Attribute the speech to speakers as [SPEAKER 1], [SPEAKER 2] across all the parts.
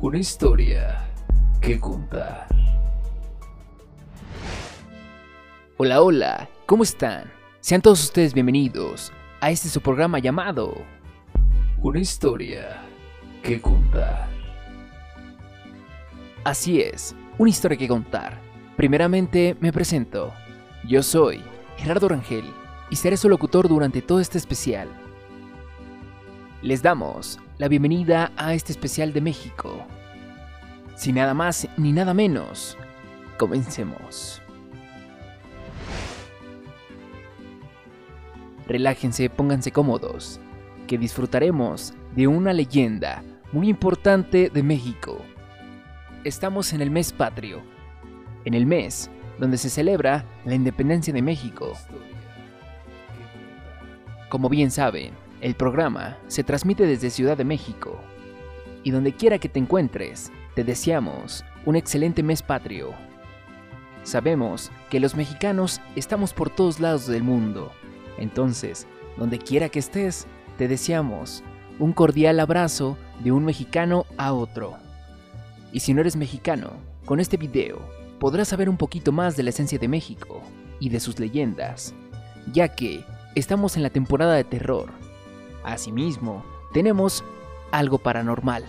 [SPEAKER 1] Una historia que contar.
[SPEAKER 2] Hola, hola, ¿cómo están? Sean todos ustedes bienvenidos a este su programa llamado
[SPEAKER 1] Una historia que contar.
[SPEAKER 2] Así es, una historia que contar. Primeramente me presento. Yo soy Gerardo Rangel y seré su locutor durante todo este especial. Les damos la bienvenida a este especial de México. Sin nada más ni nada menos, comencemos. Relájense, pónganse cómodos, que disfrutaremos de una leyenda muy importante de México. Estamos en el mes patrio, en el mes donde se celebra la independencia de México. Como bien saben, el programa se transmite desde Ciudad de México. Y donde quiera que te encuentres, te deseamos un excelente mes patrio. Sabemos que los mexicanos estamos por todos lados del mundo. Entonces, donde quiera que estés, te deseamos un cordial abrazo de un mexicano a otro. Y si no eres mexicano, con este video podrás saber un poquito más de la esencia de México y de sus leyendas, ya que estamos en la temporada de terror. Asimismo, tenemos algo paranormal.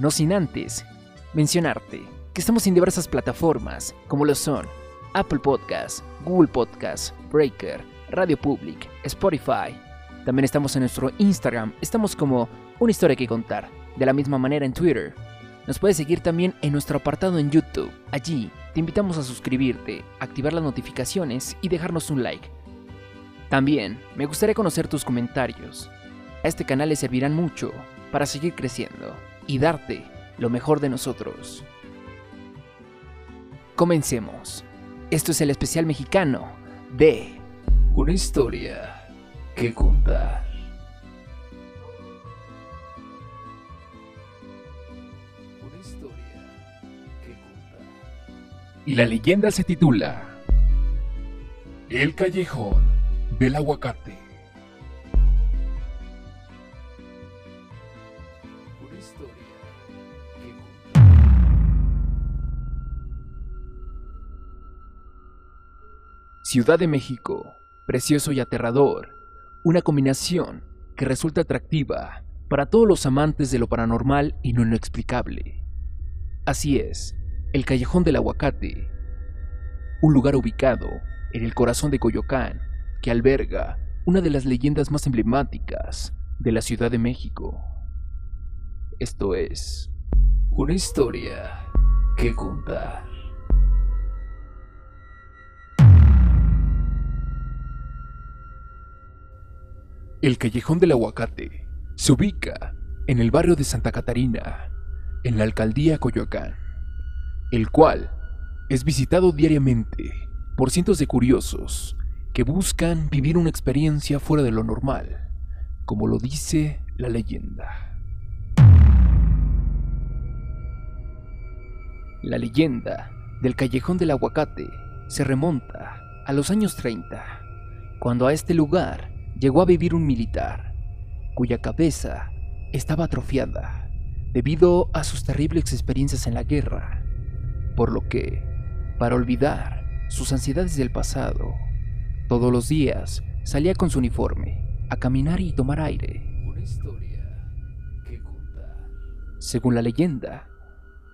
[SPEAKER 2] No sin antes mencionarte que estamos en diversas plataformas como lo son Apple Podcasts, Google Podcasts, Breaker, Radio Public, Spotify. También estamos en nuestro Instagram, estamos como una historia que contar. De la misma manera en Twitter. Nos puedes seguir también en nuestro apartado en YouTube. Allí te invitamos a suscribirte, activar las notificaciones y dejarnos un like. También me gustaría conocer tus comentarios. A este canal le servirán mucho para seguir creciendo y darte lo mejor de nosotros. Comencemos. Esto es el especial mexicano de
[SPEAKER 1] Una historia que contar. Una historia que contar.
[SPEAKER 3] Y la leyenda se titula El callejón del aguacate.
[SPEAKER 1] Una historia que.
[SPEAKER 2] Ciudad de México, precioso y aterrador, una combinación que resulta atractiva para todos los amantes de lo paranormal y no inexplicable. Así es, el Callejón del Aguacate, un lugar ubicado en el corazón de Coyoacán que alberga una de las leyendas más emblemáticas de la Ciudad de México. Esto es
[SPEAKER 1] Una historia que contar.
[SPEAKER 3] El Callejón del Aguacate se ubica en el barrio de Santa Catarina, en la alcaldía Coyoacán, el cual es visitado diariamente por cientos de curiosos que buscan vivir una experiencia fuera de lo normal, como lo dice la leyenda.
[SPEAKER 2] La leyenda del Callejón del Aguacate se remonta a los años 30, cuando a este lugar llegó a vivir un militar, cuya cabeza estaba atrofiada debido a sus terribles experiencias en la guerra, por lo que, para olvidar sus ansiedades del pasado, todos los días salía con su uniforme a caminar y tomar aire.
[SPEAKER 1] Una historia que contar.
[SPEAKER 2] Según la leyenda,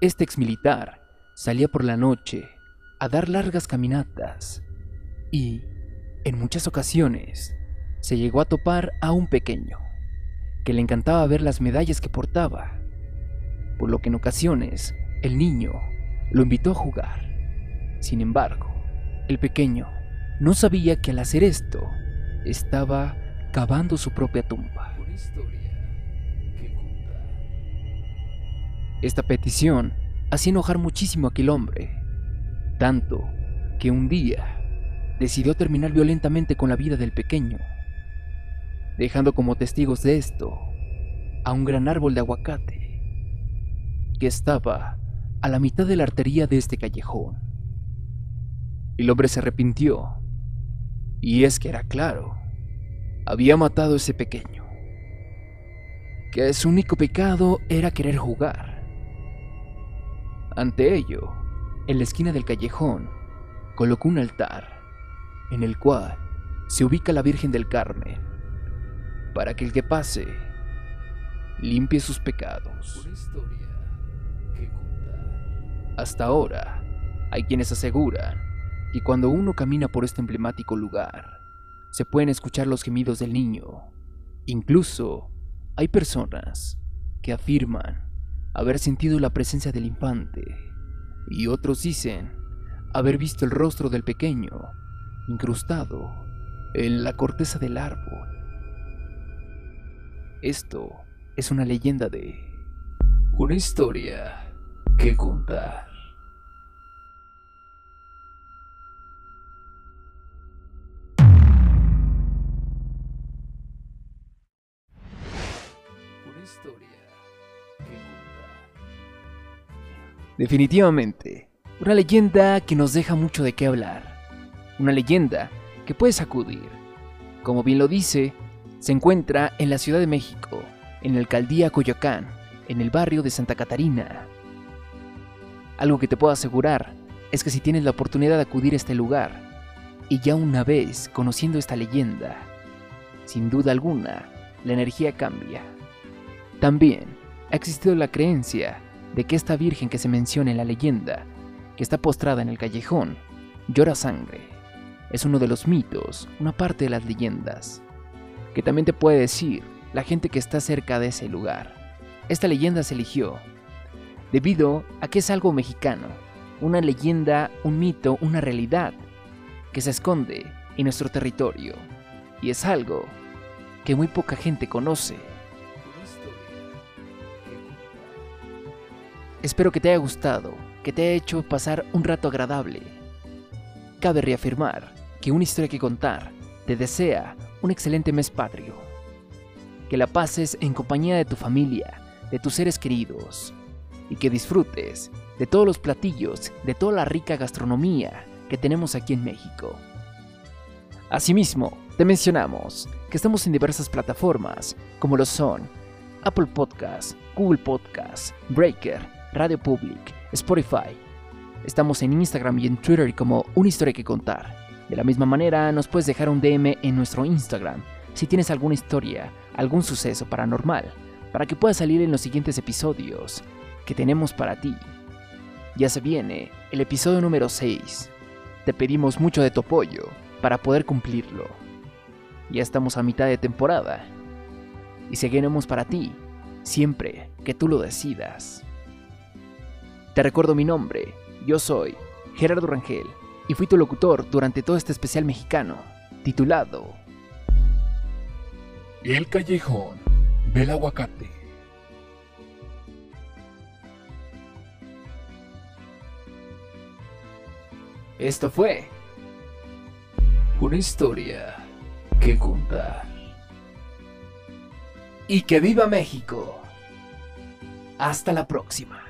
[SPEAKER 2] este exmilitar salía por la noche a dar largas caminatas y, en muchas ocasiones, se llegó a topar a un pequeño, que le encantaba ver las medallas que portaba, por lo que en ocasiones el niño lo invitó a jugar. Sin embargo, el pequeño no sabía que al hacer esto estaba cavando su propia tumba. Esta petición hacía enojar muchísimo a aquel hombre, tanto que un día decidió terminar violentamente con la vida del pequeño, dejando como testigos de esto a un gran árbol de aguacate que estaba a la mitad de la artería de este callejón. El hombre se arrepintió, y es que era claro, había matado a ese pequeño, que su único pecado era querer jugar. Ante ello, en la esquina del callejón, colocó un altar, en el cual se ubica la Virgen del Carmen, para que el que pase limpie sus pecados. Hasta ahora, hay quienes aseguran que cuando uno camina por este emblemático lugar, se pueden escuchar los gemidos del niño. Incluso, hay personas que afirman haber sentido la presencia del infante, y otros dicen haber visto el rostro del pequeño incrustado en la corteza del árbol. Esto es una leyenda de
[SPEAKER 1] Una historia que contar.
[SPEAKER 2] Definitivamente, una leyenda que nos deja mucho de qué hablar. Una leyenda que puede sacudir. Como bien lo dice, se encuentra en la Ciudad de México, en la alcaldía Coyoacán, en el barrio de Santa Catarina. Algo que te puedo asegurar es que si tienes la oportunidad de acudir a este lugar, y ya una vez conociendo esta leyenda, sin duda alguna, la energía cambia. También ha existido la creencia de que esta virgen que se menciona en la leyenda, que está postrada en el callejón, llora sangre. Es uno de los mitos, una parte de las leyendas, que también te puede decir la gente que está cerca de ese lugar. Esta leyenda se eligió debido a que es algo mexicano, una leyenda, un mito, una realidad que se esconde en nuestro territorio y es algo que muy poca gente conoce. Espero que te haya gustado, que te haya hecho pasar un rato agradable. Cabe reafirmar que una historia que contar te desea un excelente mes patrio. Que la pases en compañía de tu familia, de tus seres queridos, y que disfrutes de todos los platillos, de toda la rica gastronomía que tenemos aquí en México. Asimismo, te mencionamos que estamos en diversas plataformas, como lo son Apple Podcasts, Google Podcasts, Breaker, Radio Public, Spotify. Estamos en Instagram y en Twitter como Una Historia que Contar. De la misma manera, nos puedes dejar un DM en nuestro Instagram si tienes alguna historia, algún suceso paranormal, para que pueda salir en los siguientes episodios que tenemos para ti. Ya se viene el episodio número 6. Te pedimos mucho de tu apoyo para poder cumplirlo. Ya estamos a mitad de temporada y seguiremos para ti siempre que tú lo decidas. Te recuerdo mi nombre, yo soy Gerardo Rangel y fui tu locutor durante todo este especial mexicano titulado
[SPEAKER 3] El callejón del aguacate.
[SPEAKER 2] Esto fue
[SPEAKER 1] Una historia que contar.
[SPEAKER 2] Y que viva México. Hasta la próxima.